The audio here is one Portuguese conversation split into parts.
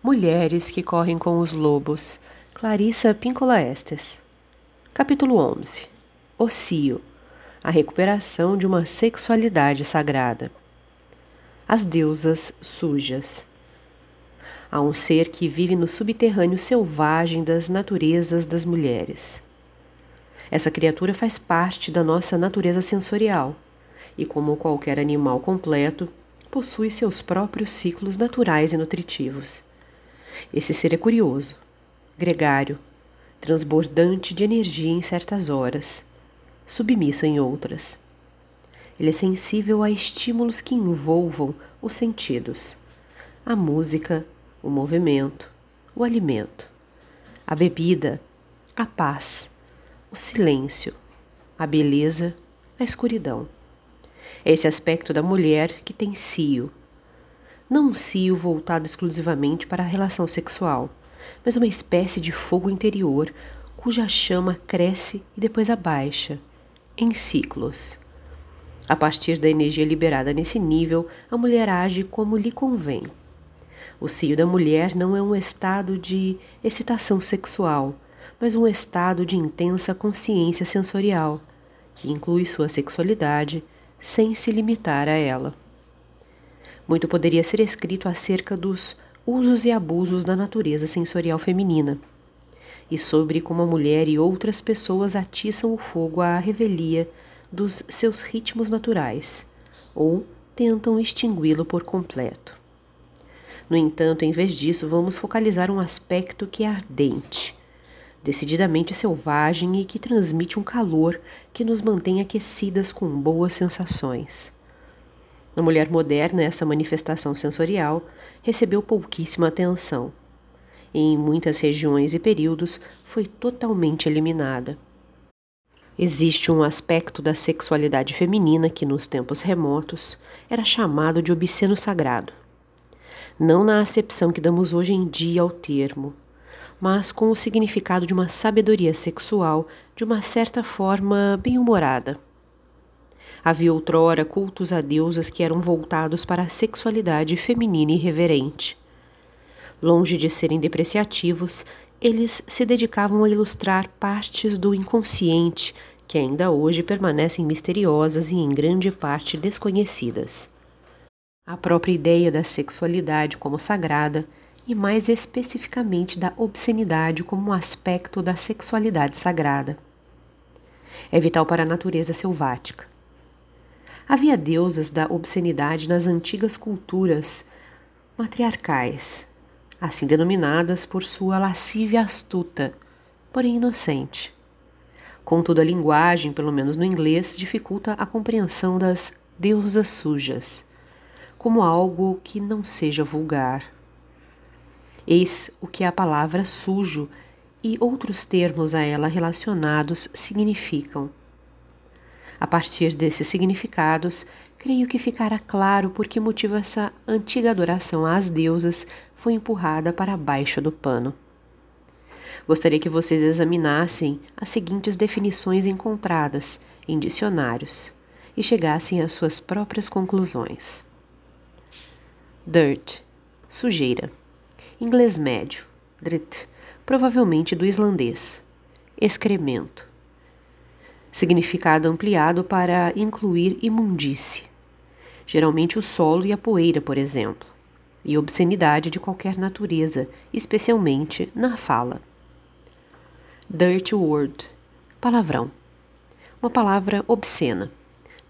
Mulheres que correm com os lobos. Clarissa Pincola Estes. Capítulo 11. Ocio. A recuperação de uma sexualidade sagrada. As deusas sujas. Há um ser que vive no subterrâneo selvagem das naturezas das mulheres. Essa criatura faz parte da nossa natureza sensorial e, como qualquer animal completo, possui seus próprios ciclos naturais e nutritivos. Esse ser é curioso, gregário, transbordante de energia em certas horas, submisso em outras. Ele é sensível a estímulos que envolvam os sentidos, a música, o movimento, o alimento, a bebida, a paz, o silêncio, a beleza, a escuridão. É esse aspecto da mulher que tem cio, não um cio voltado exclusivamente para a relação sexual, mas uma espécie de fogo interior cuja chama cresce e depois abaixa, em ciclos. A partir da energia liberada nesse nível, a mulher age como lhe convém. O cio da mulher não é um estado de excitação sexual, mas um estado de intensa consciência sensorial, que inclui sua sexualidade sem se limitar a ela. Muito poderia ser escrito acerca dos usos e abusos da natureza sensorial feminina e sobre como a mulher e outras pessoas atiçam o fogo à revelia dos seus ritmos naturais ou tentam extingui-lo por completo. No entanto, em vez disso, vamos focalizar um aspecto que é ardente, decididamente selvagem e que transmite um calor que nos mantém aquecidas com boas sensações. Na mulher moderna, essa manifestação sensorial recebeu pouquíssima atenção. Em muitas regiões e períodos foi totalmente eliminada. Existe um aspecto da sexualidade feminina que, nos tempos remotos, era chamado de obsceno sagrado. Não na acepção que damos hoje em dia ao termo, mas com o significado de uma sabedoria sexual de uma certa forma bem-humorada Havia outrora cultos a deusas que eram voltados para a sexualidade feminina irreverente. Longe de serem depreciativos, eles se dedicavam a ilustrar partes do inconsciente que ainda hoje permanecem misteriosas e em grande parte desconhecidas. A própria ideia da sexualidade como sagrada e mais especificamente da obscenidade como um aspecto da sexualidade sagrada. É vital para a natureza selvática. Havia deusas da obscenidade nas antigas culturas matriarcais, assim denominadas por sua lascívia astuta, porém inocente. Contudo, a linguagem, pelo menos no inglês, dificulta a compreensão das deusas sujas, como algo que não seja vulgar. Eis o que a palavra sujo e outros termos a ela relacionados significam. A partir desses significados, creio que ficará claro por que motivo essa antiga adoração às deusas foi empurrada para baixo do pano. Gostaria que vocês examinassem as seguintes definições encontradas em dicionários e chegassem às suas próprias conclusões. Dirt, sujeira. Inglês médio, drit, provavelmente do islandês. Excremento significado ampliado para incluir imundície, geralmente o solo e a poeira, por exemplo, e obscenidade de qualquer natureza, especialmente na fala. Dirty word, palavrão. Uma palavra obscena,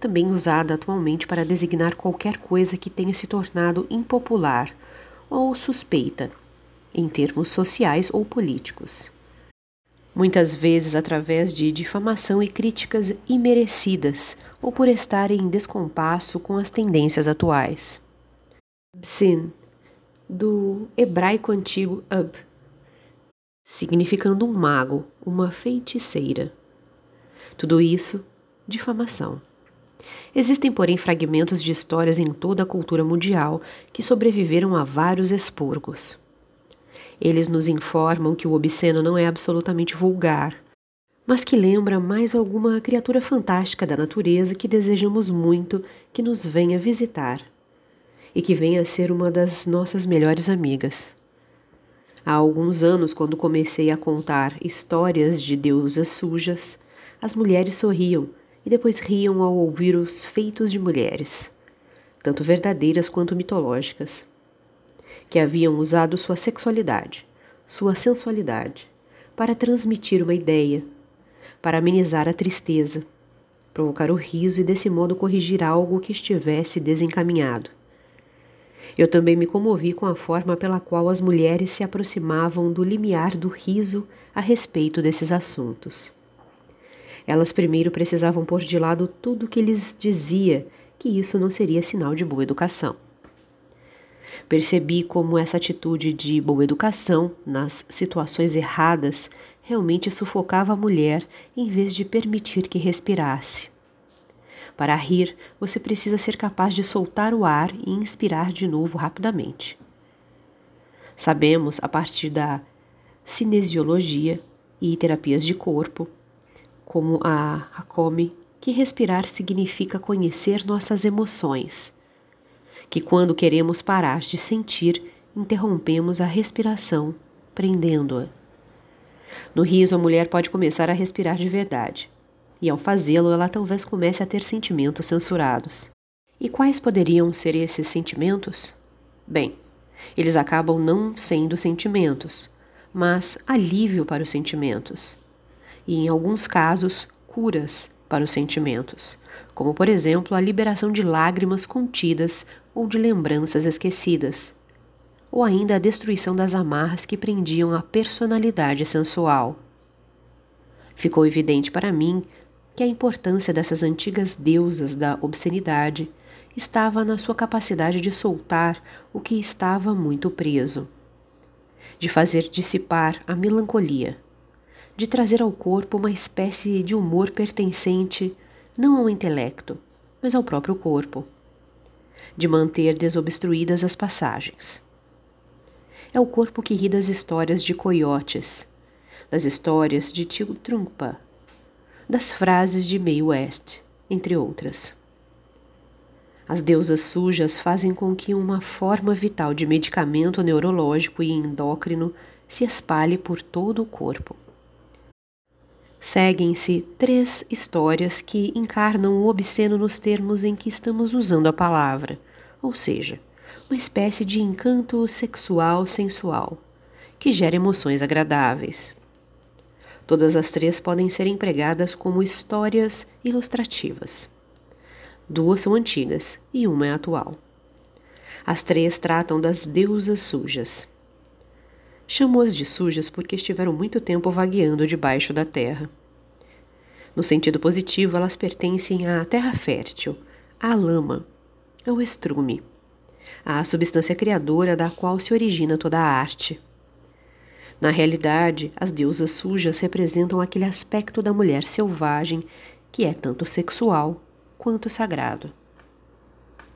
também usada atualmente para designar qualquer coisa que tenha se tornado impopular ou suspeita, em termos sociais ou políticos muitas vezes através de difamação e críticas imerecidas ou por estar em descompasso com as tendências atuais. Bsin, do hebraico antigo Ab, significando um mago, uma feiticeira. Tudo isso, difamação. Existem, porém, fragmentos de histórias em toda a cultura mundial que sobreviveram a vários expurgos. Eles nos informam que o obsceno não é absolutamente vulgar, mas que lembra mais alguma criatura fantástica da natureza que desejamos muito que nos venha visitar e que venha a ser uma das nossas melhores amigas. Há alguns anos, quando comecei a contar histórias de deusas sujas, as mulheres sorriam e depois riam ao ouvir os feitos de mulheres, tanto verdadeiras quanto mitológicas, que haviam usado sua sexualidade, sua sensualidade, para transmitir uma ideia, para amenizar a tristeza, provocar o riso e desse modo corrigir algo que estivesse desencaminhado. Eu também me comovi com a forma pela qual as mulheres se aproximavam do limiar do riso a respeito desses assuntos. Elas primeiro precisavam pôr de lado tudo o que lhes dizia que isso não seria sinal de boa educação. Percebi como essa atitude de boa educação nas situações erradas realmente sufocava a mulher em vez de permitir que respirasse. Para rir, você precisa ser capaz de soltar o ar e inspirar de novo rapidamente. Sabemos, a partir da cinesiologia e terapias de corpo, como a Hakomi, que respirar significa conhecer nossas emoções, que quando queremos parar de sentir, interrompemos a respiração, prendendo-a. No riso, a mulher pode começar a respirar de verdade e ao fazê-lo ela talvez comece a ter sentimentos censurados. E quais poderiam ser esses sentimentos? Bem, eles acabam não sendo sentimentos, mas alívio para os sentimentos. E em alguns casos, curas para os sentimentos, como por exemplo a liberação de lágrimas contidas ou de lembranças esquecidas, ou ainda a destruição das amarras que prendiam a personalidade sensual. Ficou evidente para mim que a importância dessas antigas deusas da obscenidade estava na sua capacidade de soltar o que estava muito preso, de fazer dissipar a melancolia, de trazer ao corpo uma espécie de humor pertencente não ao intelecto, mas ao próprio corpo, de manter desobstruídas as passagens. É o corpo que ri das histórias de coiotes, das histórias de tio Trumpa, das frases de May West, entre outras. As deusas sujas fazem com que uma forma vital de medicamento neurológico e endócrino se espalhe por todo o corpo. Seguem-se três histórias que encarnam o obsceno nos termos em que estamos usando a palavra, ou seja, uma espécie de encanto sexual sensual, que gera emoções agradáveis. Todas as três podem ser empregadas como histórias ilustrativas. Duas são antigas e uma é atual. As três tratam das deusas sujas. Chamou-as de sujas porque estiveram muito tempo vagueando debaixo da terra. No sentido positivo, elas pertencem à terra fértil, à lama, ao estrume, à substância criadora da qual se origina toda a arte. Na realidade, as deusas sujas representam aquele aspecto da mulher selvagem que é tanto sexual quanto sagrado.